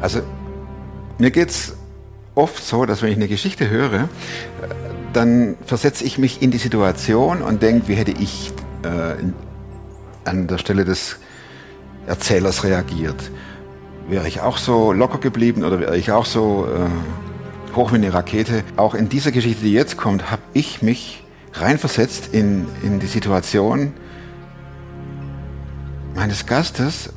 Also mir geht es oft so, dass wenn ich eine Geschichte höre, dann versetze ich mich in die Situation und denke, wie hätte ich äh, an der Stelle des Erzählers reagiert. Wäre ich auch so locker geblieben oder wäre ich auch so äh, hoch wie eine Rakete? Auch in dieser Geschichte, die jetzt kommt, habe ich mich reinversetzt in, in die Situation meines Gastes,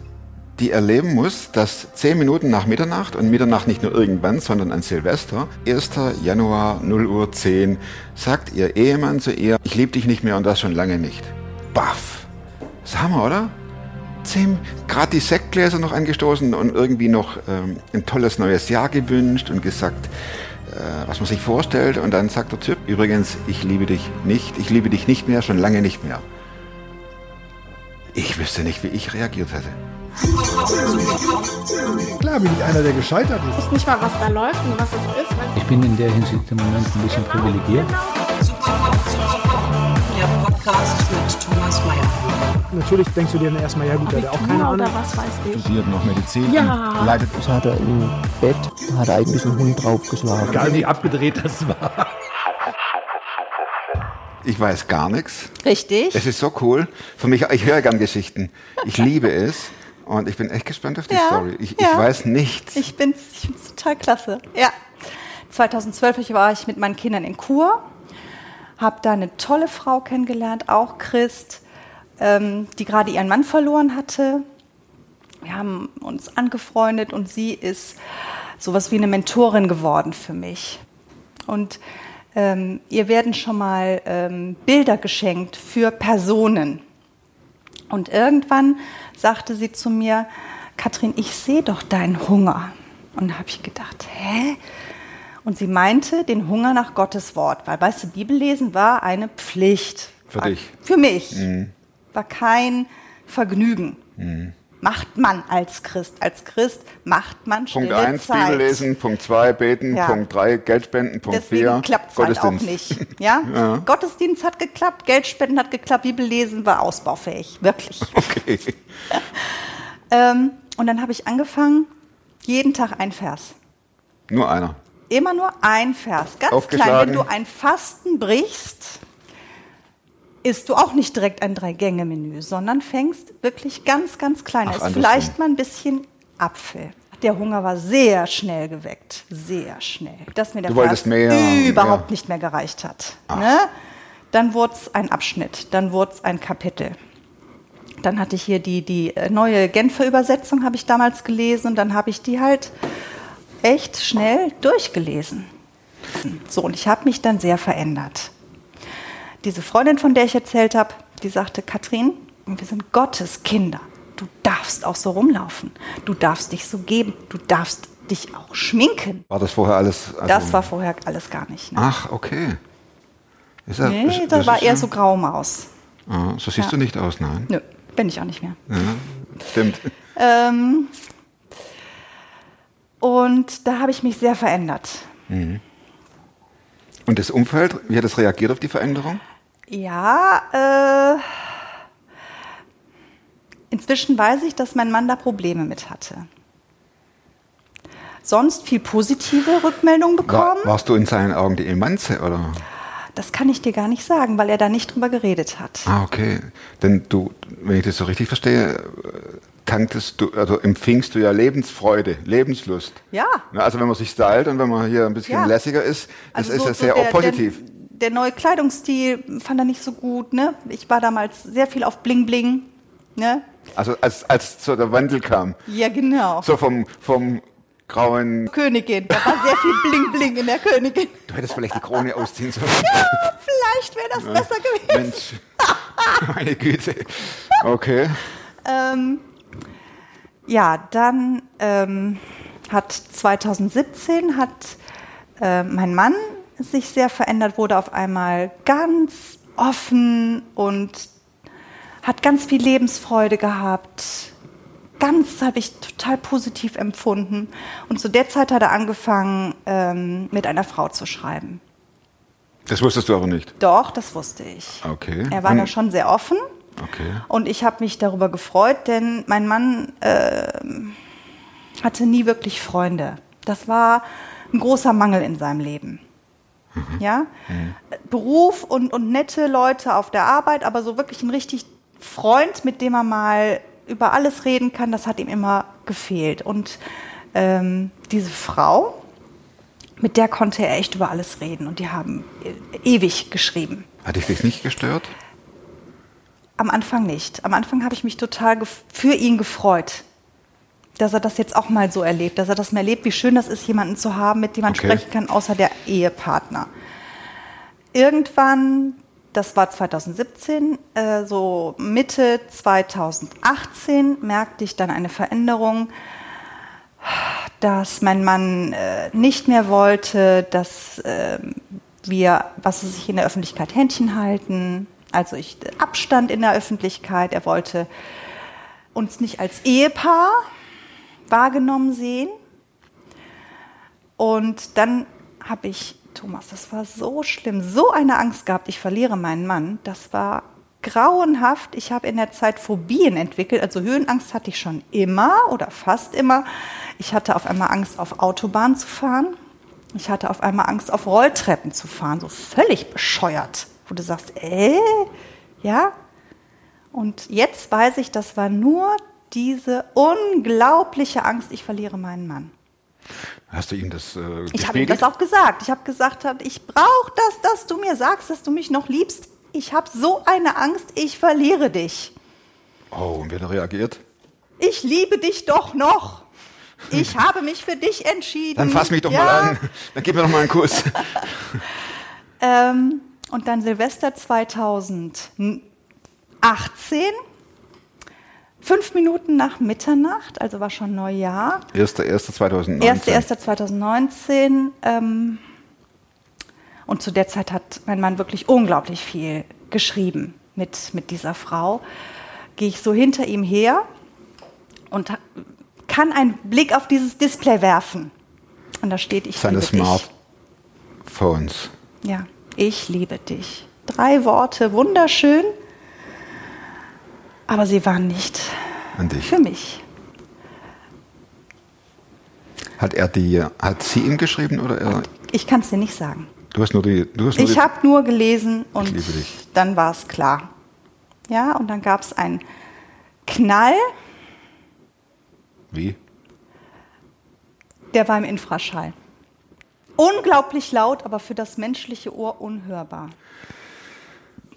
die erleben muss, dass zehn Minuten nach Mitternacht und Mitternacht nicht nur irgendwann, sondern an Silvester, 1. Januar 0 Uhr 10, sagt ihr Ehemann zu ihr, ich liebe dich nicht mehr und das schon lange nicht. Baff. Das ist Hammer, oder? Zehn, gerade die Sektgläser noch angestoßen und irgendwie noch ähm, ein tolles neues Jahr gewünscht und gesagt, äh, was man sich vorstellt. Und dann sagt der Typ, übrigens, ich liebe dich nicht, ich liebe dich nicht mehr, schon lange nicht mehr. Ich wüsste nicht, wie ich reagiert hätte. Klar bin ich einer, der gescheitert ist. Ich weiß nicht mal, was da läuft und was es ist. Ich bin in der Hinsicht im Moment ein bisschen privilegiert. Der Podcast mit Thomas Mayer. Natürlich denkst du dir dann erstmal, ja gut, der hat auch keine Ahnung. oder was weiß ich. Studiert noch Medizin Ja. und leitet Das hat er im Bett, hat er eigentlich einen Hund draufgeschlagen. Egal wie abgedreht das war. Ich weiß gar nichts. Richtig. Es ist so cool. Für mich, ich höre gern Geschichten. Ich liebe es. Und ich bin echt gespannt auf die Ja, Story. Ich, ja. ich weiß nichts. Ich bin's, ich find's total klasse. Ja. 2012 war ich mit meinen Kindern in Kur, habe da eine tolle Frau kennengelernt, auch Christ, ähm, die gerade ihren Mann verloren hatte. Wir haben uns angefreundet und sie ist sowas wie eine Mentorin geworden für mich. Und ähm, ihr werden schon mal ähm, Bilder geschenkt für Personen. Und irgendwann sagte sie zu mir, Katrin, ich sehe doch deinen Hunger. Und da habe ich gedacht, hä? Und sie meinte den Hunger nach Gottes Wort, weil, weißt du, Bibellesen war eine Pflicht. Für war, dich. Für mich. War kein Vergnügen. Macht man als Christ. Als Christ macht man Punkt stille 1, Zeit. Bibel lesen. Punkt 2, beten. Ja. Punkt 3, Geld spenden. Punkt Deswegen 4, klappt es halt auch Gottesdienst. nicht. Ja? Gottesdienst hat geklappt, Geldspenden hat geklappt, Bibellesen war ausbaufähig. Wirklich. Okay. Ähm, und dann habe ich angefangen, jeden Tag ein Vers. Nur einer. Immer nur ein Vers. Ganz klein. Wenn du ein Fasten brichst, isst du auch nicht direkt ein Drei-Gänge-Menü, sondern fängst wirklich ganz, ganz klein. Ach, ist andersrum. vielleicht mal ein bisschen Apfel. Der Hunger war sehr schnell geweckt. Sehr schnell. Dass mir der mehr, überhaupt ja. nicht mehr gereicht hat. Ne? Dann wurde es ein Abschnitt, dann wurde es ein Kapitel. Dann hatte ich hier die, die äh, neue Genfer Übersetzung, habe ich damals gelesen und dann habe ich die halt echt schnell durchgelesen. So, und ich habe mich dann sehr verändert. Diese Freundin, von der ich erzählt habe, die sagte, Katrin, wir sind Gottes Kinder. Du darfst auch so rumlaufen. Du darfst dich so geben. Du darfst dich auch schminken. War das vorher alles? also- Das war vorher alles gar nicht. Ne? Ach, okay. Ist ja- nee, ist- das, war ist eher so Graumaus. Ah, so siehst Ja. du nicht aus, nein. Nö, bin ich auch nicht mehr. Ja, stimmt. Ähm, und da habe ich mich sehr verändert. Und das Umfeld, wie hat es reagiert auf die Veränderung? Ja, äh, inzwischen weiß ich, dass mein Mann da Probleme mit hatte. Sonst viel positive Rückmeldungen War, bekommen. warst du in seinen Augen die Emanze, oder? Das kann ich dir gar nicht sagen, weil er da nicht drüber geredet hat. Ah, okay. Denn du, wenn ich das so richtig verstehe, äh, tanktest du, also empfingst du ja Lebensfreude, Lebenslust. Ja. Also wenn man sich stylt und wenn man hier ein bisschen Ja. lässiger ist, das Also ist so- ja so sehr der- auch positiv. Der, der neue Kleidungsstil fand er nicht so gut. Ne? Ich war damals sehr viel auf Bling Bling. Ne? also als, als so der Wandel kam, Ja, genau. so vom, vom grauen, Königin. Da war sehr viel Bling Bling in der Königin. du hättest vielleicht die Krone ausziehen sollen. Vielleicht wäre das besser gewesen. Mensch, meine Güte. Okay. Ähm, ja, dann ähm, hat 2017 hat äh, mein Mann sich sehr verändert, wurde auf einmal ganz offen und hat ganz viel Lebensfreude gehabt. Ganz habe ich total positiv empfunden. Und zu der Zeit hat er angefangen, ähm, mit einer Frau zu schreiben. Das wusstest du aber nicht. Doch, das wusste ich. Okay. Er war Und- da schon sehr offen. Okay. Und ich habe mich darüber gefreut, denn mein Mann äh, hatte nie wirklich Freunde. Das war ein großer Mangel in seinem Leben. Ja? Beruf und, und nette Leute auf der Arbeit, aber so wirklich ein richtig Freund, mit dem er mal über alles reden kann, das hat ihm immer gefehlt. Und ähm, diese Frau, mit der konnte er echt über alles reden. Und die haben äh, ewig geschrieben. Hat dich das nicht gestört? Am Anfang nicht. Am Anfang habe ich mich total für ihn gefreut, dass er das jetzt auch mal so erlebt, dass er das mal erlebt, wie schön das ist, jemanden zu haben, mit dem man Okay. sprechen kann, außer der Ehepartner. Irgendwann, das war 2017, äh, so Mitte 2018, merkte ich dann eine Veränderung, dass mein Mann äh, nicht mehr wollte, dass ähm, wir, was weiß ich, in der Öffentlichkeit Händchen halten. Also ich Abstand in der Öffentlichkeit. Er wollte uns nicht als Ehepaar wahrgenommen sehen. Und dann habe ich, Thomas, das war so schlimm, so eine Angst gehabt, ich verliere meinen Mann. Das war grauenhaft. Ich habe in der Zeit Phobien entwickelt. Also Höhenangst hatte ich schon immer oder fast immer. Ich hatte auf einmal Angst, auf Autobahn zu fahren. Ich hatte auf einmal Angst, auf Rolltreppen zu fahren. So völlig bescheuert. Wo du sagst, äh, ja. Und jetzt weiß ich, das war nur diese unglaubliche Angst, ich verliere meinen Mann. Hast du ihm das äh, Ich habe ihm das auch gesagt. Ich habe gesagt, ich brauche das, dass du mir sagst, dass du mich noch liebst. Ich habe so eine Angst, ich verliere dich. Oh, und wie hat er reagiert? Ich liebe dich doch noch. Ich habe mich für dich entschieden. Dann fass mich doch Ja. mal an. Dann gib mir doch mal einen Kuss. Ähm, und dann Silvester 2018, fünf Minuten nach Mitternacht, also war schon Neujahr. 1.1.2019. 1.1.2019. Ähm, und zu der Zeit hat mein Mann wirklich unglaublich viel geschrieben mit, mit dieser Frau. Gehe ich so hinter ihm her und kann einen Blick auf dieses Display werfen. Und da steht, ich Seine. Smartphones. Ja, ich liebe dich. Drei Worte, wunderschön, aber sie waren nicht für mich. Hat er die, hat sie ihm geschrieben oder er? Ich kann es dir nicht sagen. Du hast nur die, du hast nur Ich habe nur gelesen und dann war es klar. Ja, und dann gab es einen Knall, Wie? der war im Infraschall. Unglaublich laut, aber für das menschliche Ohr unhörbar.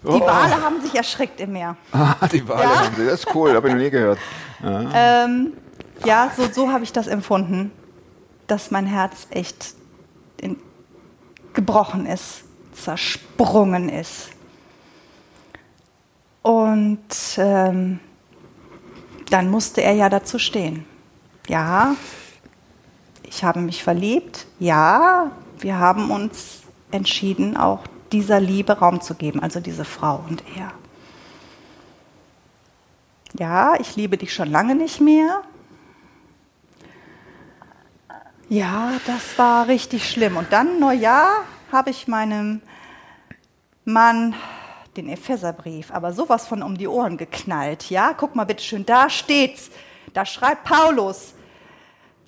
Die Oh. Wale haben sich erschreckt im Meer. Ah, die Wale Ja. haben sie. Das ist cool, habe ich noch nie gehört. Ähm, ja, so, so habe ich das empfunden, dass mein Herz echt in, gebrochen ist, zersprungen ist. Und ähm, dann musste er ja dazu stehen. Ja, ich habe mich verliebt. Ja, wir haben uns entschieden, auch dieser Liebe Raum zu geben, also diese Frau und er. Ja, ich liebe dich schon lange nicht mehr. Ja, das war richtig schlimm. Und dann, Neujahr, habe ich meinem Mann den Epheserbrief, aber sowas von um die Ohren geknallt. Ja, guck mal bitteschön, da steht's. Da schreibt Paulus,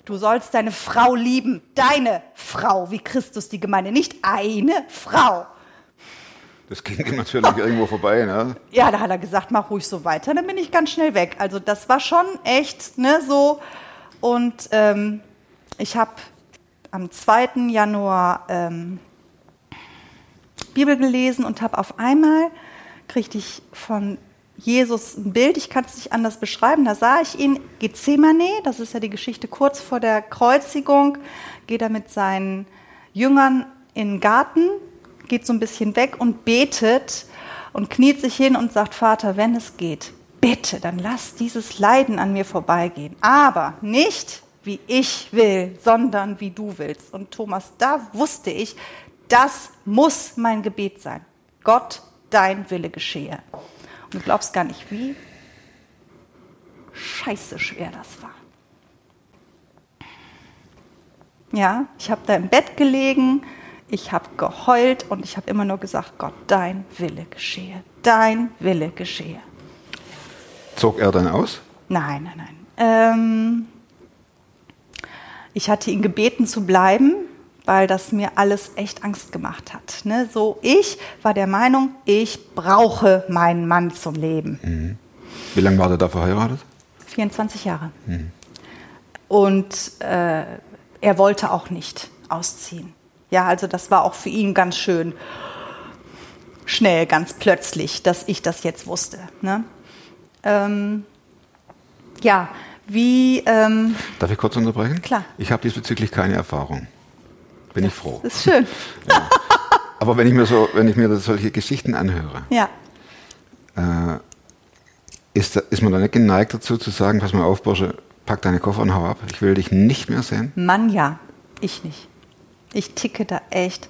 du sollst deine Frau lieben. Deine Frau, wie Christus die Gemeinde, nicht eine Frau. Das ging natürlich irgendwo vorbei, ne? Ja, da hat er gesagt, mach ruhig so weiter, dann bin ich ganz schnell weg. Also das war schon echt, ne, so. Und ähm, ich habe am 2. Januar ähm, Bibel gelesen und habe auf einmal, kriegte ich von Jesus ein Bild, ich kann es nicht anders beschreiben, da sah ich ihn, Gethsemane, das ist ja die Geschichte kurz vor der Kreuzigung, geht er mit seinen Jüngern in den Garten, geht so ein bisschen weg und betet und kniet sich hin und sagt, Vater, wenn es geht, bitte, dann lass dieses Leiden an mir vorbeigehen. Aber nicht wie ich will, sondern wie du willst. Und Thomas, da wusste ich, das muss mein Gebet sein. Gott, dein Wille geschehe. Und du glaubst gar nicht, wie scheiße schwer das war. Ja, ich habe da im Bett gelegen, ich habe geheult und ich habe immer nur gesagt, Gott, dein Wille geschehe, dein Wille geschehe. Zog er dann aus? Nein, nein, nein. Ähm, ich hatte ihn gebeten zu bleiben, weil das mir alles echt Angst gemacht hat. Ne? So, ich war der Meinung, ich brauche meinen Mann zum Leben. Wie lange war der da verheiratet? 24 Jahre. Und äh, er wollte auch nicht ausziehen. Ja, also das war auch für ihn ganz schön schnell, ganz plötzlich, dass ich das jetzt wusste. Ne? Ähm, ja, wie, ähm, Darf ich kurz unterbrechen? Klar. Ich habe diesbezüglich keine Erfahrung. Bin ich froh. ist schön. Aber wenn ich mir so, wenn ich mir solche Geschichten anhöre, Ja, ist, da, ist man da nicht geneigt dazu zu sagen, pass mal auf, Bursche, pack deine Koffer und hau ab. Ich will dich nicht mehr sehen. Mann ja, ich nicht. Ich ticke da echt.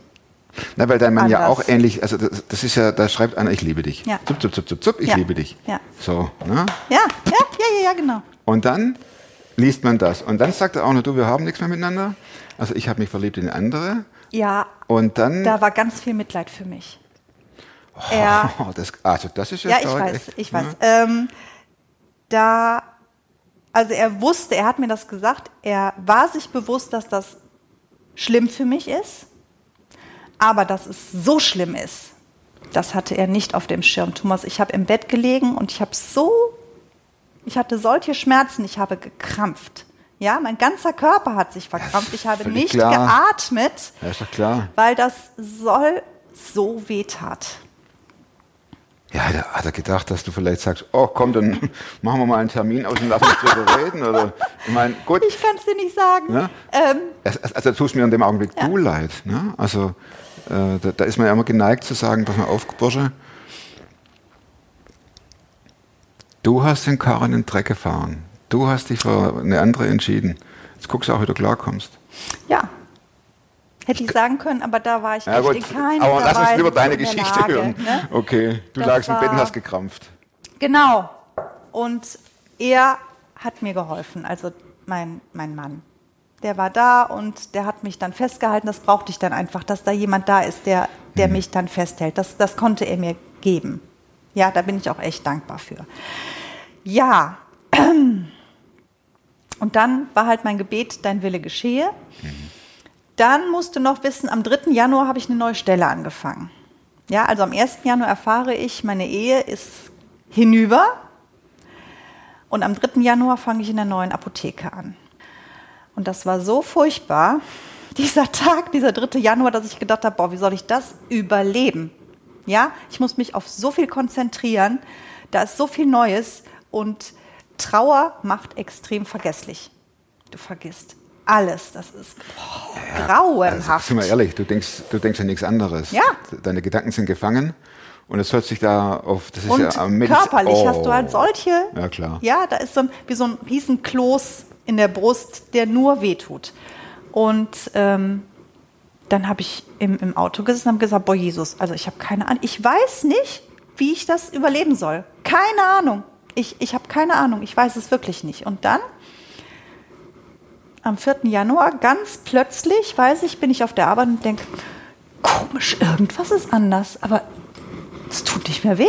Na, weil dein Mann ja Anders. auch ähnlich, also das, das ist ja, da schreibt einer, ich liebe dich. Ja. Zup, zup, zup, zup, zup, ich Ja. liebe dich. Ja. So, ne? Ja, ja, ja, ja, ja, genau. Und dann liest man das. Und dann sagt er auch noch, du, wir haben nichts mehr miteinander. Also ich habe mich verliebt in andere. Ja, Und dann. da war ganz viel Mitleid für mich. Er, Oh, das, also das ist ja, jetzt ich weiß, echt, ich ne? weiß. Ähm, da, also er wusste, er hat mir das gesagt, er war sich bewusst, dass das schlimm für mich ist, aber dass es so schlimm ist, das hatte er nicht auf dem Schirm. Thomas, ich habe im Bett gelegen und ich habe so, ich hatte solche Schmerzen, ich habe gekrampft. Ja, mein ganzer Körper hat sich verkrampft. Ich habe nicht klar. geatmet, Ja, ist doch klar. weil das soll so wehtat. Ja, da hat er gedacht, dass du vielleicht sagst, oh komm, dann machen wir mal einen Termin aus und lass uns drüber reden. Oder ich meine, gut, Ich kann es dir nicht sagen. Ja? Ähm, also tust mir in dem Augenblick du leid. Ne? Also äh, da, da ist man ja immer geneigt zu sagen, pass mal auf, Bursche, du hast den Karren in den Dreck gefahren. Du hast dich für eine andere entschieden. Jetzt guckst du auch, wie du klarkommst. ja. Hätte ich sagen können, aber da war ich Ja echt gut, in keiner aber lass uns lieber deine Geschichte Lage, hören. Ne? Okay, du Das lagst im Bett und hast gekrampft. Genau. Und er hat mir geholfen, also mein, mein Mann. Der war da und der hat mich dann festgehalten. Das brauchte ich dann einfach, dass da jemand da ist, der, der mich dann festhält. Das, das konnte er mir geben. Ja, da bin ich auch echt dankbar für. Ja. Und dann war halt mein Gebet, dein Wille geschehe. Dann musst du noch wissen, am 3. Januar habe ich eine neue Stelle angefangen. Ja, also am 1. Januar erfahre ich, meine Ehe ist hinüber. Und am 3. Januar fange ich in der neuen Apotheke an. Und das war so furchtbar, dieser Tag, dieser 3. Januar, dass ich gedacht habe, boah, wie soll ich das überleben? Ja, ich muss mich auf so viel konzentrieren, da ist so viel Neues und Trauer macht extrem vergesslich. Du vergisst alles, das ist boah, Also, grauenhaft. sind wir ehrlich, du denkst, du denkst ja nichts anderes. Ja. Deine Gedanken sind gefangen und es hört sich da auf, das ist Und ja am körperlich hast du halt Oh. solche. Ja, klar. Ja, da ist so ein, wie so ein Riesenkloß in der Brust, der nur wehtut. Und ähm, dann habe ich im, im Auto gesessen und habe gesagt, boah Jesus, also ich habe keine Ahnung, ich weiß nicht, wie ich das überleben soll. Keine Ahnung. Ich, ich habe keine Ahnung, ich weiß es wirklich nicht. Und dann, am 4. Januar, ganz plötzlich, weiß ich, bin ich auf der Arbeit und denke, komisch, irgendwas ist anders, aber es tut nicht mehr weh.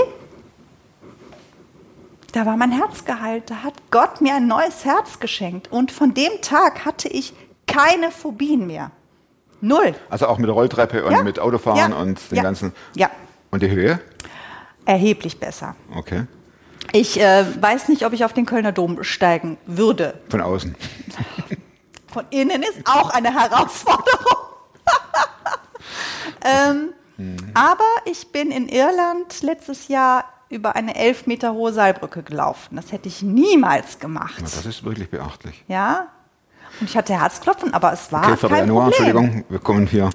Da war mein Herz geheilt. Da hat Gott mir ein neues Herz geschenkt. Und von dem Tag hatte ich keine Phobien mehr. Null. Also auch mit der Rolltreppe und Ja. mit Autofahren Ja. und den Ja. ganzen. Ja, Und die Höhe? erheblich besser. Okay. Ich äh, weiß nicht, ob ich auf den Kölner Dom steigen würde. Von außen. Von innen ist auch eine Herausforderung. ähm, Aber ich bin in Irland letztes Jahr über eine elf Meter hohe Seilbrücke gelaufen. Das hätte ich niemals gemacht. Na, Das ist wirklich beachtlich. Ja. Und ich hatte Herzklopfen, aber es war Okay, 4. kein Januar, Problem. Entschuldigung, wir kommen hier.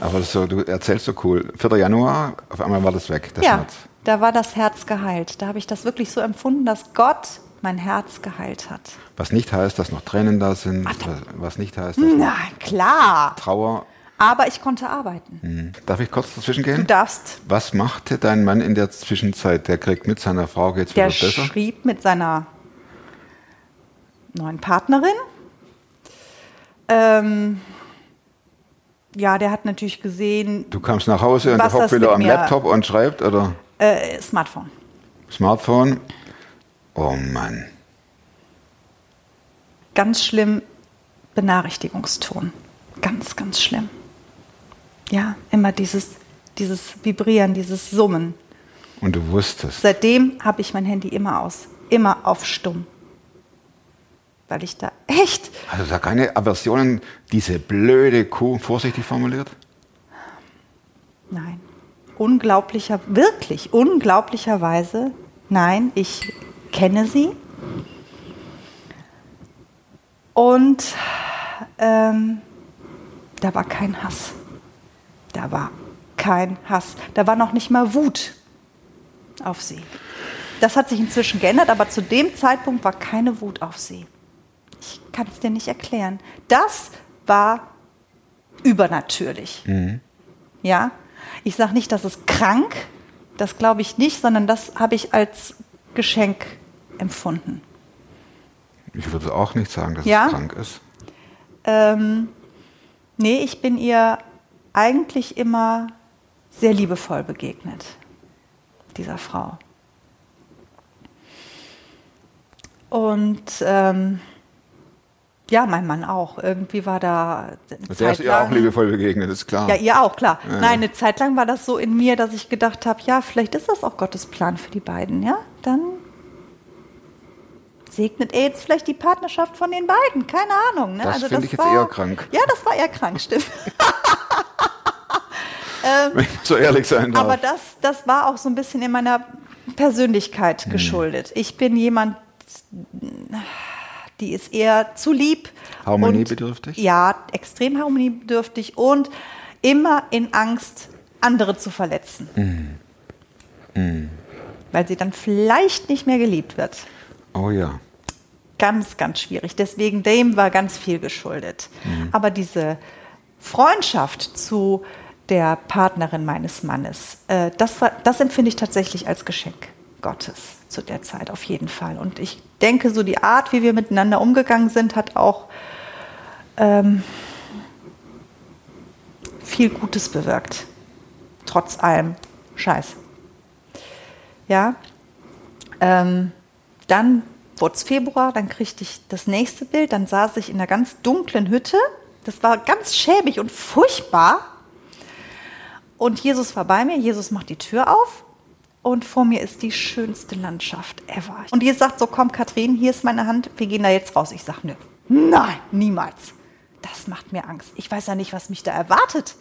Aber so, du erzählst so cool. 4. Januar, auf einmal war das weg, das Ja, Herz. da war das Herz geheilt. Da habe ich das wirklich so empfunden, dass Gott mein Herz geheilt hat. Was nicht heißt, dass noch Tränen da sind, was, was nicht heißt, dass Na klar. Trauer. Aber ich konnte arbeiten. Hm. Darf ich kurz dazwischen Du gehen? darfst. Was machte dein Mann in der Zwischenzeit? Der kriegt mit seiner Frau geht's wieder Der besser? schrieb mit seiner neuen Partnerin. Ähm, ja, der hat natürlich gesehen, Du kamst nach Hause und der hockt wieder am Laptop und schreibt oder äh, Smartphone. Smartphone. Oh Mann. Ganz schlimm Benachrichtigungston. Ganz, ganz schlimm. Ja, immer dieses, dieses Vibrieren, dieses Summen. Und du wusstest. Seitdem habe ich mein Handy immer aus. Immer auf stumm. Weil ich da echt. Also da keine Aversionen, diese blöde Kuh, vorsichtig formuliert? Nein. Unglaublicher, wirklich unglaublicherweise, nein, ich kenne sie. Und ähm, da war kein Hass. Da war kein Hass. Da war noch nicht mal Wut auf sie. Das hat sich inzwischen geändert, aber zu dem Zeitpunkt war keine Wut auf sie. Ich kann es dir nicht erklären. Das war übernatürlich. Ja, ich sage nicht, das ist krank, das glaube ich nicht, sondern das habe ich als Geschenk empfunden. Ich würde auch nicht sagen, dass Ja? es krank ist. Ähm, nee, ich bin ihr eigentlich immer sehr liebevoll begegnet, dieser Frau. Und ähm, ja, mein Mann auch. Irgendwie war da eine Der ist Zeit ihr auch liebevoll begegnet, ist klar. Ja, ihr auch, klar. Ja. Nein, eine Zeit lang war das so in mir, dass ich gedacht habe, ja, vielleicht ist das auch Gottes Plan für die beiden, ja? Dann segnet er jetzt vielleicht die Partnerschaft von den beiden, keine Ahnung. Ne? Das also finde ich jetzt war, eher krank. Ja, das war eher krank, stimmt. Wenn ich so ehrlich sein darf. Aber das, das war auch so ein bisschen in meiner Persönlichkeit Hm. geschuldet. Ich bin jemand, die ist eher zu lieb. Harmoniebedürftig? Und, ja, extrem harmoniebedürftig und immer in Angst, andere zu verletzen. Hm. Weil sie dann vielleicht nicht mehr geliebt wird. Oh ja. Ganz, ganz schwierig. Deswegen dem war ganz viel geschuldet. Aber diese Freundschaft zu der Partnerin meines Mannes, äh, das, war, das empfinde ich tatsächlich als Geschenk Gottes zu der Zeit auf jeden Fall. Und ich denke, so die Art, wie wir miteinander umgegangen sind, hat auch ähm, viel Gutes bewirkt. Trotz allem Scheiß. Ja. Ähm, dann wurde es Februar, dann kriegte ich das nächste Bild, dann saß ich in einer ganz dunklen Hütte. Das war ganz schäbig und furchtbar. Und Jesus war bei mir, Jesus macht die Tür auf und vor mir ist die schönste Landschaft ever. Und Jesus sagt so, komm Katrin, hier ist meine Hand, wir gehen da jetzt raus. Ich sage, nö, nein, niemals. Das macht mir Angst. Ich weiß ja nicht, was mich da erwartet.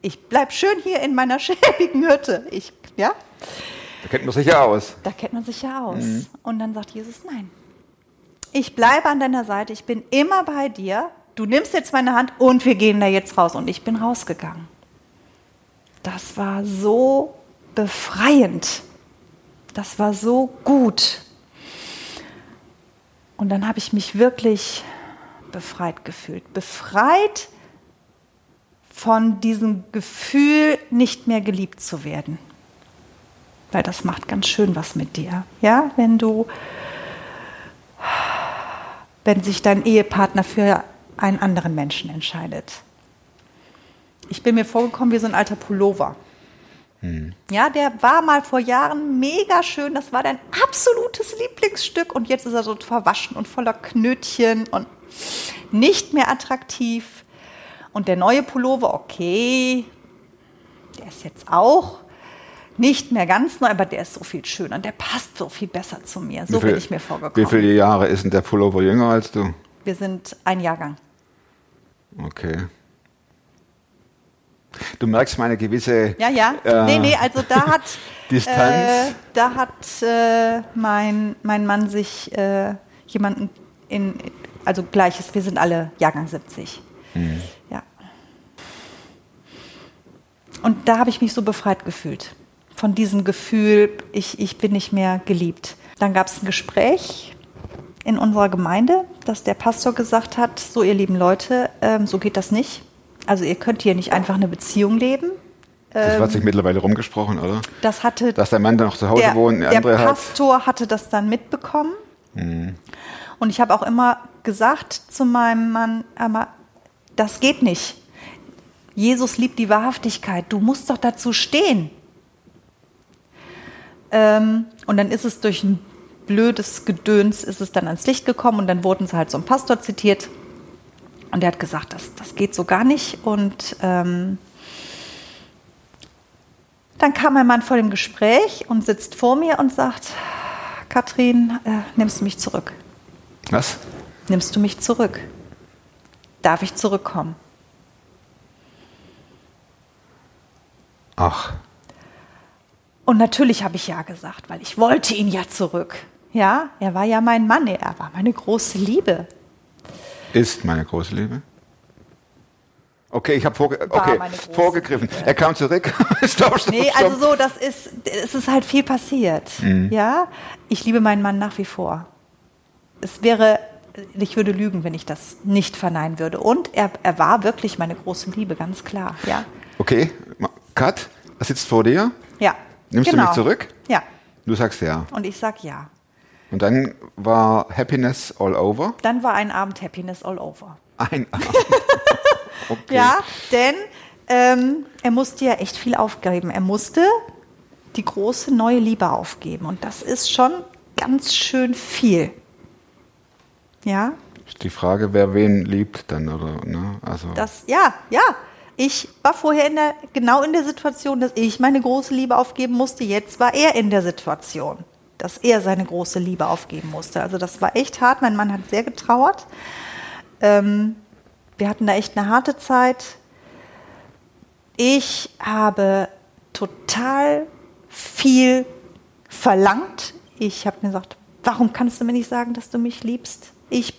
Ich bleib schön hier in meiner schäbigen Hütte. Ich, ja, Da kennt man sich ja aus. da kennt man sich ja aus. Und dann sagt Jesus, nein. Ich bleibe an deiner Seite, ich bin immer bei dir. Du nimmst jetzt meine Hand und wir gehen da jetzt raus. Und ich bin rausgegangen. Das war so befreiend. Das war so gut. Und dann habe ich mich wirklich befreit gefühlt. Befreit von diesem Gefühl, nicht mehr geliebt zu werden weil das macht ganz schön was mit dir. Ja, wenn du, wenn sich dein Ehepartner für einen anderen Menschen entscheidet. Ich bin mir vorgekommen wie so ein alter Pullover. Ja, der war mal vor Jahren mega schön. Das war dein absolutes Lieblingsstück und jetzt ist er so verwaschen und voller Knötchen und nicht mehr attraktiv. Und der neue Pullover, okay, der ist jetzt auch nicht mehr ganz neu, aber der ist so viel schöner. Der passt so viel besser zu mir. So viel- bin ich mir vorgekommen. Wie viele Jahre ist denn der Pullover jünger als du? Wir sind ein Jahrgang. Okay. Du merkst meine gewisse Ja, ja. Äh, nee, nee, also da hat, Distanz. äh, da hat äh, mein, mein Mann sich äh, jemanden in, also gleiches, wir sind alle Jahrgang 70. Mhm. Ja. Und da habe ich mich so befreit gefühlt. Von diesem Gefühl, ich, ich bin nicht mehr geliebt. Dann gab es ein Gespräch in unserer Gemeinde, dass der Pastor gesagt hat, so ihr lieben Leute, ähm, so geht das nicht. Also ihr könnt hier nicht einfach eine Beziehung leben. das wird sich mittlerweile rumgesprochen, oder? Das hatte Dass der Mann noch zu Hause der, wohnt, eine der andere hat. Pastor hatte das dann mitbekommen. Und ich habe auch immer gesagt zu meinem Mann, aber das geht nicht. Jesus liebt die Wahrhaftigkeit. Du musst doch dazu stehen. Ähm, und dann ist es durch einen blödes Gedöns ist es dann ans Licht gekommen und dann wurden sie halt so ein Pastor zitiert. Und der hat gesagt, das, das geht so gar nicht. Und ähm, dann kam mein Mann vor dem Gespräch und sitzt vor mir und sagt, Katrin, äh, nimmst du mich zurück? Was? Nimmst du mich zurück? Darf ich zurückkommen? Ach, Und natürlich habe ich ja gesagt, weil ich wollte ihn ja zurück. Ja, er war ja mein Mann, er war meine große Liebe. ist meine große Liebe. Okay, ich habe vorge okay, vorgegriffen. Er kam zurück. stopp, stopp, Nee, also so, das ist, es ist halt viel passiert. Ja, ich liebe meinen Mann nach wie vor. Es wäre, ich würde lügen, wenn ich das nicht verneinen würde. Und er, er war wirklich meine große Liebe, ganz klar. Ja, Okay, Kat, er sitzt vor dir. ja. Nimmst du genau. mich zurück? Ja, Du sagst ja. und ich sag ja. Und dann war Happiness all over. Dann war ein Abend Happiness all over. Ein Abend. Okay. Ja, denn ähm, er musste ja echt viel aufgeben. Er musste die große neue Liebe aufgeben. Und das ist schon ganz schön viel. Ja, Die Frage, wer wen liebt dann, oder? Ne? Also, das, ja, ja. Ich war vorher in der, genau in der Situation, dass ich meine große Liebe aufgeben musste. Jetzt war er in der Situation, dass er seine große Liebe aufgeben musste. Also das war echt hart. Mein Mann hat sehr getrauert. Ähm, wir hatten da echt eine harte Zeit. Ich habe total viel verlangt. Ich habe mir gesagt, warum kannst du mir nicht sagen, dass du mich liebst? Ich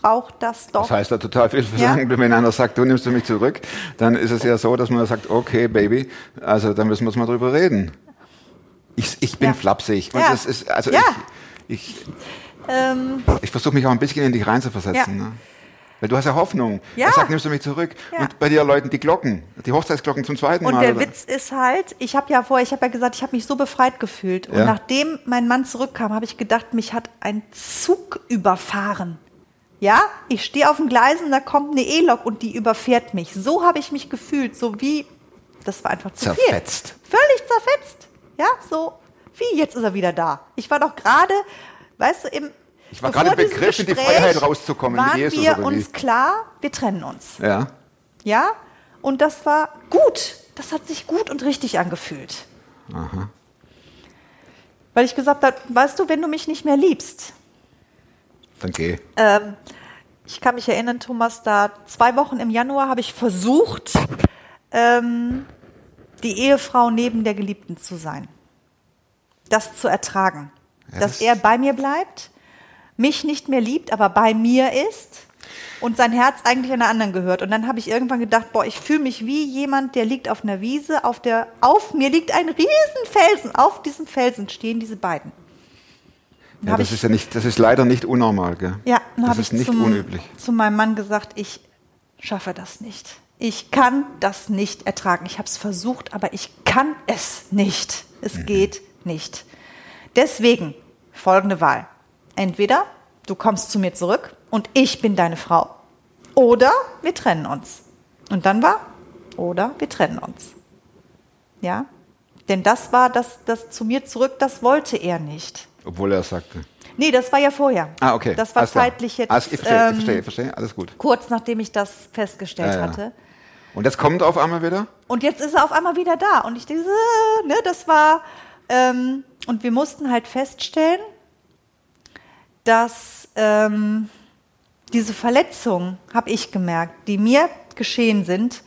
brauche das doch. das heißt ja total viel verlangen, wenn einer sagt, du nimmst du mich zurück, dann ist es ja so, dass man sagt, okay, Baby, also dann müssen wir mal drüber reden. Ich, ich bin Ja. flapsig. Und Ja. das ist, also Ja. ich, ich, Ähm, ich versuche mich auch ein bisschen in dich reinzuversetzen. Ja. Ne? Weil du hast ja Hoffnung. Ja. Er sagt, nimmst du mich zurück. Ja. Und bei dir läuten die Glocken, die Hochzeitsglocken zum zweiten Und Mal. der oder? Witz ist halt, ich habe ja vorher, ich habe ja gesagt, ich habe mich so befreit gefühlt. Und Ja. nachdem mein Mann zurückkam, habe ich gedacht, mich hat ein Zug überfahren. Ja, ich stehe auf den Gleisen, da kommt eine E-Lok und die überfährt mich. So habe ich mich gefühlt, so wie, das war einfach zu Zerfetzt. viel. Völlig zerfetzt. Ja, so, wie, jetzt ist er wieder da. Ich war doch gerade, weißt du, im Ich war gerade begriffen, die Freiheit rauszukommen Waren Jesus, wir uns klar, wir trennen uns. Ja. Ja, und das war gut. Das hat sich gut und richtig angefühlt. Weil ich gesagt habe, weißt du, wenn du mich nicht mehr liebst, Dann geh. ähm, ich kann mich erinnern, Thomas, da zwei Wochen im Januar habe ich versucht, ähm, die Ehefrau neben der Geliebten zu sein. Das zu ertragen. Ja, Dass das- er bei mir bleibt, mich nicht mehr liebt, aber bei mir ist und sein Herz eigentlich einer anderen gehört. Und dann habe ich irgendwann gedacht, boah, ich fühle mich wie jemand, der liegt auf einer Wiese, auf der, auf mir liegt ein Riesenfelsen. Auf diesem Felsen stehen diese beiden. Ja, das ich- ist ja nicht, das ist leider nicht unnormal, gell? ja, dann das habe ist ich nicht zum, unüblich. zu meinem Mann gesagt, ich schaffe das nicht. Ich kann das nicht ertragen. Ich habe es versucht, aber ich kann es nicht. Es Mhm. geht nicht. Deswegen folgende Wahl. Entweder du kommst zu mir zurück und ich bin deine Frau. Oder wir trennen uns. Und dann war, oder wir trennen uns. Ja? Denn das war das, das zu mir zurück, das wollte er nicht. Obwohl er sagte. Nee, das war ja vorher. Ah, okay. Das war Alles klar. zeitlich jetzt Alles, ich verstehe, ähm, ich verstehe, ich verstehe, alles gut. kurz nachdem ich das festgestellt Ja, ja. hatte. Und das kommt auf einmal wieder? Und jetzt ist er auf einmal wieder da. Und ich diese, ne, das war, ähm, und wir mussten halt feststellen, dass ähm, diese Verletzungen, habe ich gemerkt, die mir geschehen sind,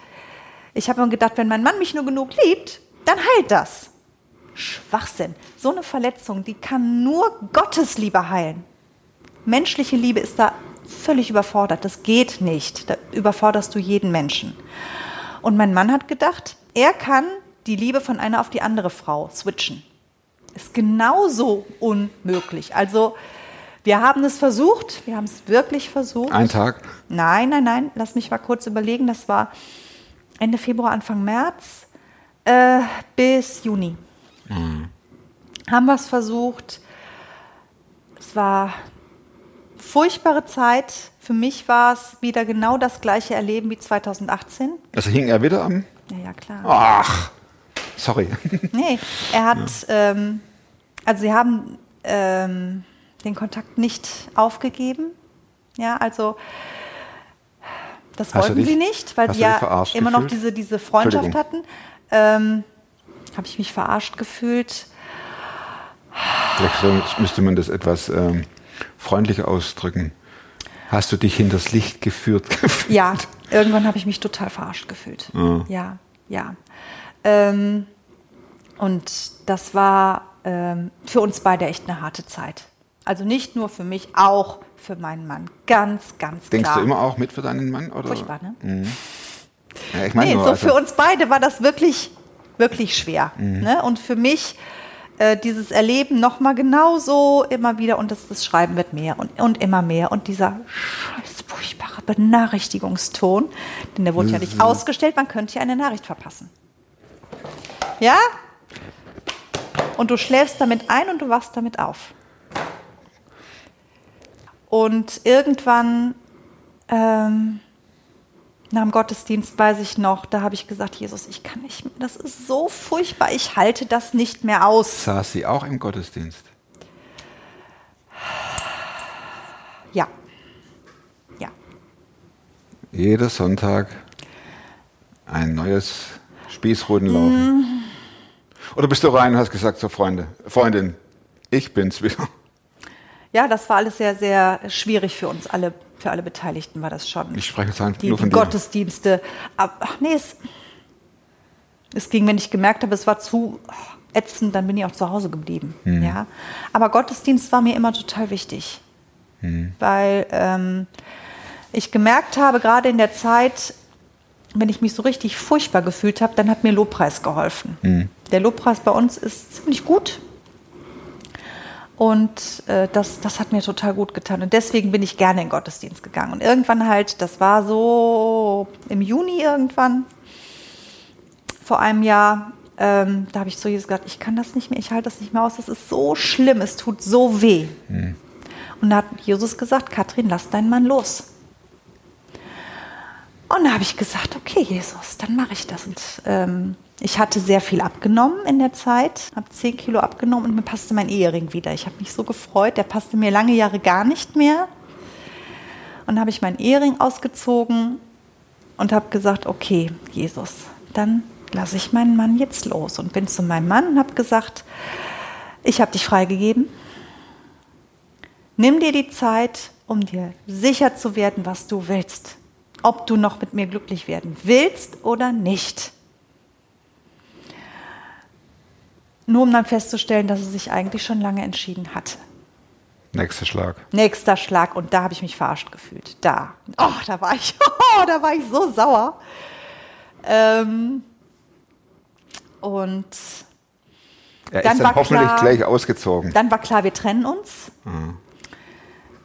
ich habe mir gedacht, wenn mein Mann mich nur genug liebt, dann heilt das. Schwachsinn. So eine Verletzung, die kann nur Gottes Liebe heilen. Menschliche Liebe ist da völlig überfordert. Das geht nicht. Da überforderst du jeden Menschen. Und mein Mann hat gedacht, er kann die Liebe von einer auf die andere Frau switchen. Ist genauso unmöglich. Also, wir haben es versucht, wir haben es wirklich versucht. Ein Tag? Nein, nein, nein, lass mich mal kurz überlegen. Das war Ende Februar, Anfang März äh, bis Juni. Haben wir es versucht. Es war furchtbare Zeit. Für mich war es wieder genau das gleiche Erleben wie 2018. Also hing er wieder am. Ja, ja, klar. Ach, sorry. Nee, er hat, ähm, also sie haben ähm, den Kontakt nicht aufgegeben. Ja, also das Hast wollten dich- sie nicht, weil sie ja immer noch gefühlt? diese, diese Freundschaft hatten. Ähm, Habe ich mich verarscht gefühlt? Vielleicht müsste man das etwas ähm, freundlicher ausdrücken. Hast du dich hinters Licht geführt? gefühlt? Ja, irgendwann habe ich mich total verarscht gefühlt. Ja, ja. Ähm, und das war ähm, für uns beide echt eine harte Zeit. Also nicht nur für mich, auch für meinen Mann. Ganz, ganz Denkst klar. du immer auch mit für deinen Mann? Oder? Furchtbar, ne? Ja, ich meine Nee, nur, so also, für uns beide war das wirklich, wirklich schwer. Ne? Und für mich äh, dieses Erleben nochmal genauso immer wieder und das, das Schreiben wird mehr und, und immer mehr. Und dieser scheiß furchtbare Benachrichtigungston, denn der wurde ja nicht ausgestellt, man könnte ja eine Nachricht verpassen. Ja? Und du schläfst damit ein und du wachst damit auf. Und irgendwann ähm, nach dem Gottesdienst weiß ich noch, da habe ich gesagt, Jesus, ich kann nicht mehr, das ist so furchtbar, ich halte das nicht mehr aus. saß sie auch im Gottesdienst. Ja. Ja. Jeder Sonntag ein neues Spießrutenlaufen. Mhm. Oder bist du rein und hast gesagt, so Freunde, Freundin, ich bin's wieder. Ja, das war alles sehr, sehr schwierig für uns alle, für alle Beteiligten war das schon. Ich spreche jetzt einfach die, nur die von dir. Gottesdienste. Ach nee, es, es ging, wenn ich gemerkt habe, es war zu ätzend, dann bin ich auch zu Hause geblieben. Hm. Ja. Aber Gottesdienst war mir immer total wichtig. Hm. Weil ähm, ich gemerkt habe, gerade in der Zeit, wenn ich mich so richtig furchtbar gefühlt habe, dann hat mir Lobpreis geholfen. Hm. Der Lobpreis bei uns ist ziemlich gut. Und äh, das, das hat mir total gut getan. Und deswegen bin ich gerne in den Gottesdienst gegangen. Und irgendwann halt, das war so im Juni irgendwann, vor einem Jahr, ähm, da habe ich zu Jesus gesagt, ich kann das nicht mehr, ich halte das nicht mehr aus, das ist so schlimm, es tut so weh. Und da hat Jesus gesagt, Katrin, lass deinen Mann los. Und da habe ich gesagt, okay, Jesus, dann mache ich das. Und ähm, ich hatte sehr viel abgenommen in der Zeit, habe 10 Kilo abgenommen und mir passte mein Ehering wieder. Ich habe mich so gefreut, der passte mir lange Jahre gar nicht mehr. Und habe ich meinen Ehering ausgezogen und habe gesagt, okay, Jesus, dann lasse ich meinen Mann jetzt los. Und bin zu meinem Mann und habe gesagt, ich habe dich freigegeben. Nimm dir die Zeit, um dir sicher zu werden, was du willst. Ob du noch mit mir glücklich werden willst oder nicht. Nur um dann festzustellen, dass er sich eigentlich schon lange entschieden hatte. Nächster Schlag. Nächster Schlag und da habe ich mich verarscht gefühlt. Da. Oh, da war ich, oh, da war ich so sauer. Ähm, und Er Dann ist war dann hoffentlich klar- gleich ausgezogen. dann war klar, wir trennen uns.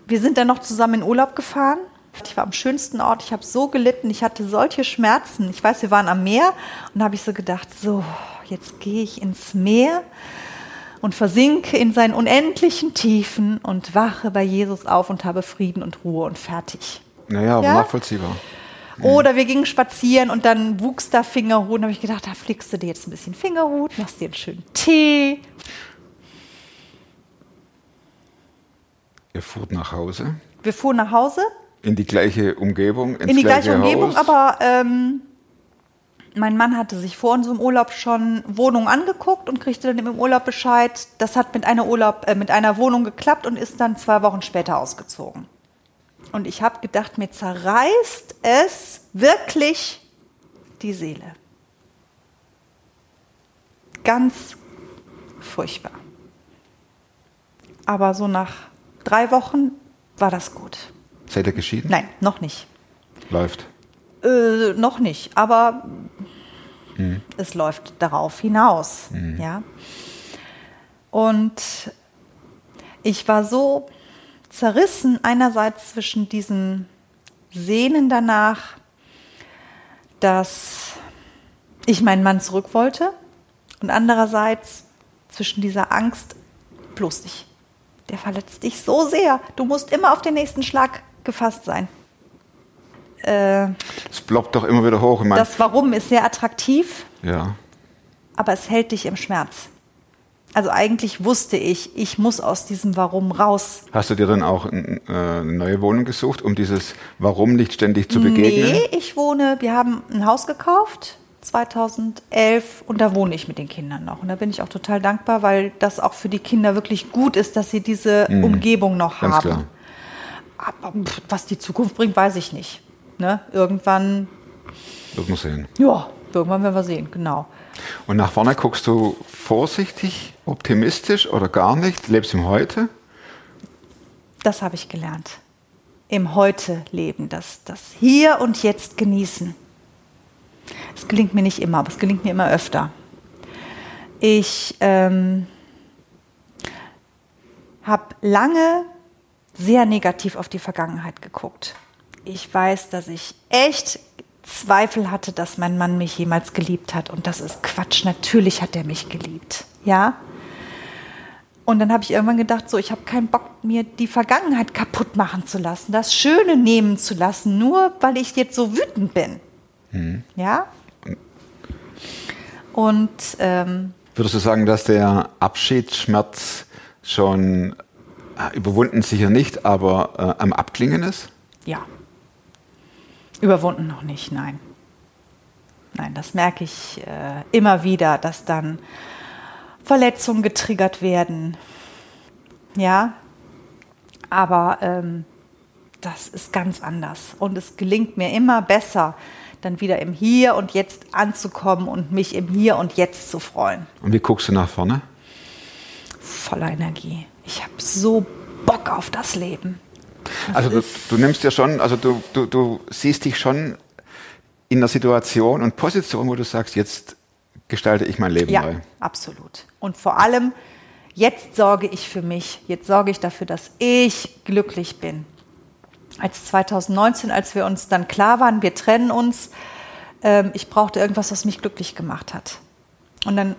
Wir sind dann noch zusammen in Urlaub gefahren. Ich war am schönsten Ort. Ich habe so gelitten. Ich hatte solche Schmerzen. Ich weiß, wir waren am Meer und da habe ich so gedacht, so, jetzt gehe ich ins Meer und versinke in seinen unendlichen Tiefen und wache bei Jesus auf und habe Frieden und Ruhe und fertig. Naja, Ja? nachvollziehbar. Oder wir gingen spazieren und dann wuchs da Fingerhut. Und habe ich gedacht, da flickst du dir jetzt ein bisschen Fingerhut, machst dir einen schönen Tee. Ihr fuhrt nach Hause, Wir fuhren nach Hause in die gleiche Umgebung, in die gleiche Umgebung, Haus. aber ähm, mein Mann hatte sich vor unserem Urlaub schon Wohnungen angeguckt und kriegte dann im Urlaub Bescheid. Das hat mit einer, Urlaub, äh, mit einer Wohnung geklappt und ist dann zwei Wochen später ausgezogen. Und ich habe gedacht, mir zerreißt es wirklich die Seele. Ganz furchtbar. Aber so nach drei Wochen war das gut. Seid ihr geschieden? Nein, noch nicht. Läuft. Äh, noch nicht, aber es läuft darauf hinaus. Ja. Und ich war so zerrissen einerseits zwischen diesem Sehnen danach, dass ich meinen Mann zurück wollte und andererseits zwischen dieser Angst, bloß nicht. Der verletzt dich so sehr. Du musst immer auf den nächsten Schlag gefasst sein. Äh, Es ploppt doch immer wieder hoch. Ich mein, das Warum ist sehr attraktiv, ja. aber es hält dich im Schmerz. Also eigentlich wusste ich, ich muss aus diesem Warum raus. Hast du dir dann auch äh, eine neue Wohnung gesucht, um dieses Warum nicht ständig zu begegnen? Nee, ich wohne, wir haben ein Haus gekauft 2011 und da wohne ich mit den Kindern noch. Und da bin ich auch total dankbar, weil das auch für die Kinder wirklich gut ist, dass sie diese Umgebung noch Mhm. Ganz haben. klar. Aber pff, was die Zukunft bringt, weiß ich nicht. Ne? Irgendwann, Wird man sehen. ja, irgendwann werden wir sehen, genau. Und nach vorne guckst du vorsichtig, optimistisch oder gar nicht? Lebst im Heute? Das habe ich gelernt. Im Heute leben, das, das Hier und Jetzt genießen. Es gelingt mir nicht immer, aber es gelingt mir immer öfter. Ich ähm, habe lange sehr negativ auf die Vergangenheit geguckt. Ich weiß, dass ich echt Zweifel hatte, dass mein Mann mich jemals geliebt hat. Und das ist Quatsch. Natürlich hat er mich geliebt. Ja? Und dann habe ich irgendwann gedacht, so, ich habe keinen Bock, mir die Vergangenheit kaputt machen zu lassen, das Schöne nehmen zu lassen, nur weil ich jetzt so wütend bin. Ja? Und ähm, Würdest du sagen, dass der Abschiedsschmerz schon äh, überwunden sicher nicht, aber äh, am Abklingen ist? ja, überwunden noch nicht, nein. Nein, das merke ich äh, immer wieder, dass dann Verletzungen getriggert werden. Ja, aber ähm, das ist ganz anders. Und es gelingt mir immer besser, dann wieder im Hier und Jetzt anzukommen und mich im Hier und Jetzt zu freuen. Und wie guckst du nach vorne? Voller Energie. Ich habe so Bock auf das Leben. Also du, du nimmst ja schon, also du, du, du siehst dich schon in einer Situation und Position, wo du sagst, jetzt gestalte ich mein Leben Ja, neu. absolut. Und vor allem, jetzt sorge ich für mich. Jetzt sorge ich dafür, dass ich glücklich bin. Als 2019, als wir uns dann klar waren, wir trennen uns, ähm, ich brauchte irgendwas, was mich glücklich gemacht hat. Und dann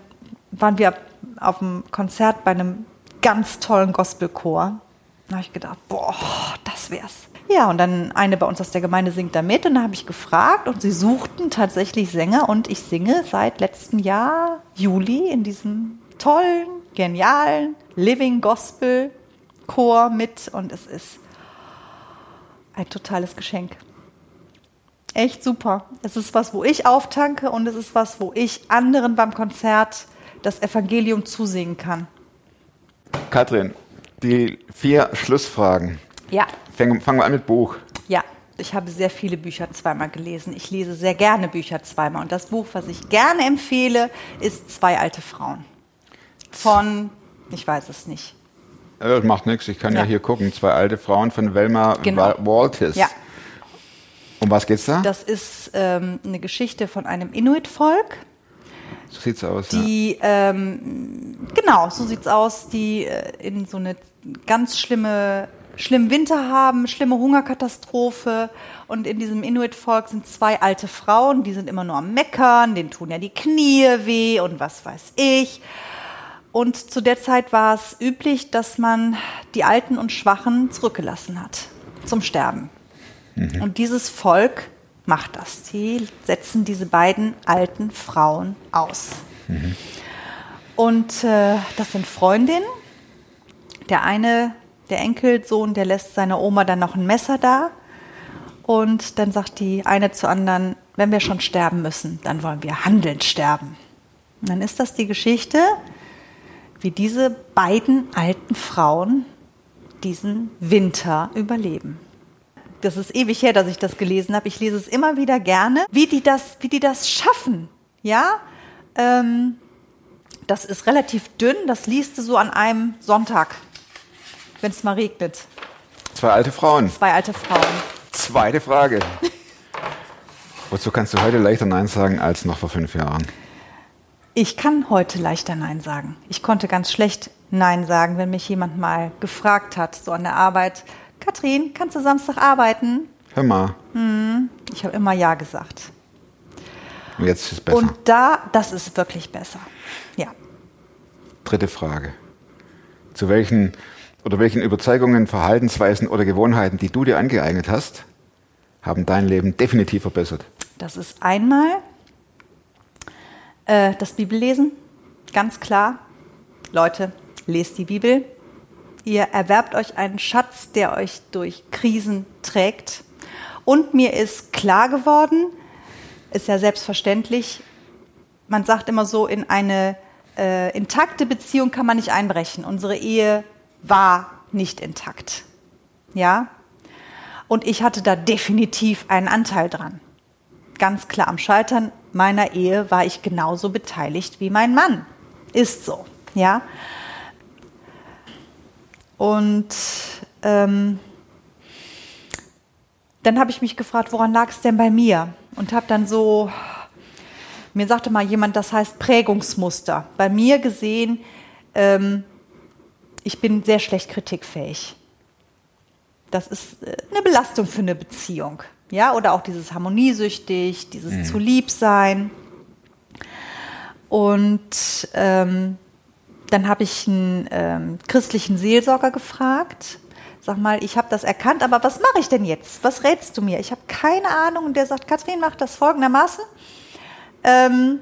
waren wir auf einem Konzert bei einem ganz tollen Gospelchor. Da habe ich gedacht, boah, das wär's. Ja, und dann eine bei uns aus der Gemeinde singt da mit und da habe ich gefragt und sie suchten tatsächlich Sänger und ich singe seit letztem Jahr Juli in diesem tollen, genialen Living Gospel Chor mit und es ist ein totales Geschenk. Echt super. Es ist was, wo ich auftanke und es ist was, wo ich anderen beim Konzert das Evangelium zusingen kann. Katrin, die vier Schlussfragen. Ja, Fangen, fangen wir an mit Buch. ja. Ich habe sehr viele Bücher zweimal gelesen. Ich lese sehr gerne Bücher zweimal. Und das Buch, was ich gerne empfehle, ist Zwei alte Frauen. Von, ich weiß es nicht. Das macht nichts, ich kann ja. Ja. hier gucken. Zwei alte Frauen von Velma Genau. Wa- Waltis. Ja, Um was geht's da? das ist ähm, eine Geschichte von einem Inuit-Volk. So sieht's aus. ja. die ähm, genau so sieht's aus, die äh, in so eine ganz schlimme schlimmen Winter haben, schlimme Hungerkatastrophe und in diesem Inuit-Volk sind zwei alte Frauen, die sind immer nur am Meckern, denen tun ja die Knie weh und was weiß ich. Und zu der Zeit war es üblich, dass man die Alten und Schwachen zurückgelassen hat zum Sterben. Und dieses Volk macht das. Die setzen diese beiden alten Frauen aus. Und äh, das sind Freundinnen. Der eine, der Enkelsohn, der lässt seiner Oma dann noch ein Messer da. Und dann sagt die eine zur anderen, wenn wir schon sterben müssen, dann wollen wir handelnd sterben. Und dann ist das die Geschichte, wie diese beiden alten Frauen diesen Winter überleben. Das ist ewig her, dass ich das gelesen habe. Ich lese es immer wieder gerne, wie die das, wie die das schaffen. Ja, ähm, das ist relativ dünn. Das liest du so an einem Sonntag, wenn es mal regnet. Zwei alte Frauen. Zwei alte Frauen. Zweite Frage. Wozu kannst du heute leichter Nein sagen als noch vor fünf Jahren? Ich kann heute leichter Nein sagen. Ich konnte ganz schlecht Nein sagen, wenn mich jemand mal gefragt hat, so an der Arbeit. Katrin, kannst du Samstag arbeiten? Hör mal, Ich habe immer Ja gesagt. jetzt ist es besser. Und da, das ist wirklich besser. Ja. Dritte Frage. Zu welchen oder welchen Überzeugungen, Verhaltensweisen oder Gewohnheiten, die du dir angeeignet hast, haben dein Leben definitiv verbessert? Das ist einmal äh, das Bibellesen, ganz klar. Leute, lest die Bibel. Ihr erwerbt euch einen Schatz, der euch durch Krisen trägt. Und mir ist klar geworden, ist ja selbstverständlich, man sagt immer so, in eine äh, intakte Beziehung kann man nicht einbrechen. Unsere Ehe war nicht intakt. Ja? Und ich hatte da definitiv einen Anteil dran. Ganz klar, am Scheitern meiner Ehe war ich genauso beteiligt wie mein Mann. Ist so. Ja? Und ähm, dann habe ich mich gefragt, woran lag es denn bei mir? Und habe dann so, mir sagte mal jemand, das heißt Prägungsmuster. Bei mir gesehen, ähm, ich bin sehr schlecht kritikfähig. Das ist äh, eine Belastung für eine Beziehung. Ja, oder auch dieses harmoniesüchtig, dieses mhm. zu lieb sein. Und ähm, dann habe ich einen ähm, christlichen Seelsorger gefragt. Sag mal, ich habe das erkannt, aber was mache ich denn jetzt? Was rätst du mir? Ich habe keine Ahnung. Und der sagt, Kathrin, mach das folgendermaßen. Ähm,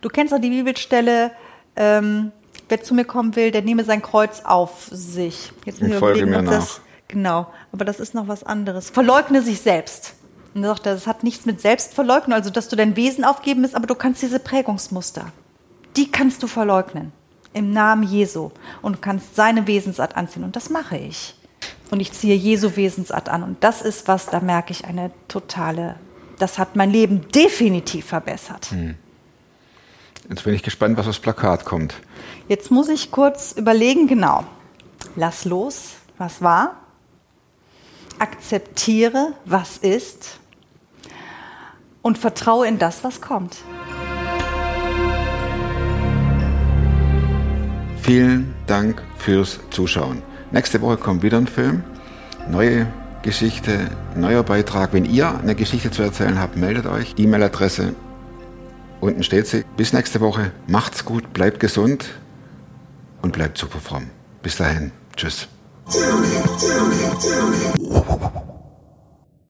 du kennst doch die Bibelstelle, ähm, wer zu mir kommen will, der nehme sein Kreuz auf sich. Jetzt ich folge mir nach. Das, genau, aber das ist noch was anderes. Verleugne sich selbst. Und er sagt, das hat nichts mit Selbstverleugnung, also dass du dein Wesen aufgeben bist, aber du kannst diese Prägungsmuster die kannst du verleugnen. Im Namen Jesu. Und du kannst seine Wesensart anziehen. Und das mache ich. Und ich ziehe Jesu Wesensart an. Und das ist was, da merke ich eine totale, das hat mein Leben definitiv verbessert. Hm. Jetzt bin ich gespannt, was aufs Plakat kommt. Jetzt muss ich kurz überlegen, genau. Lass los, was war. Akzeptiere, was ist. Und vertraue in das, was kommt. Vielen Dank fürs Zuschauen. Nächste Woche kommt wieder ein Film, neue Geschichte, neuer Beitrag. Wenn ihr eine Geschichte zu erzählen habt, meldet euch. E-Mail-Adresse unten steht sie. Bis nächste Woche. Macht's gut, bleibt gesund und bleibt super fromm. Bis dahin. Tschüss.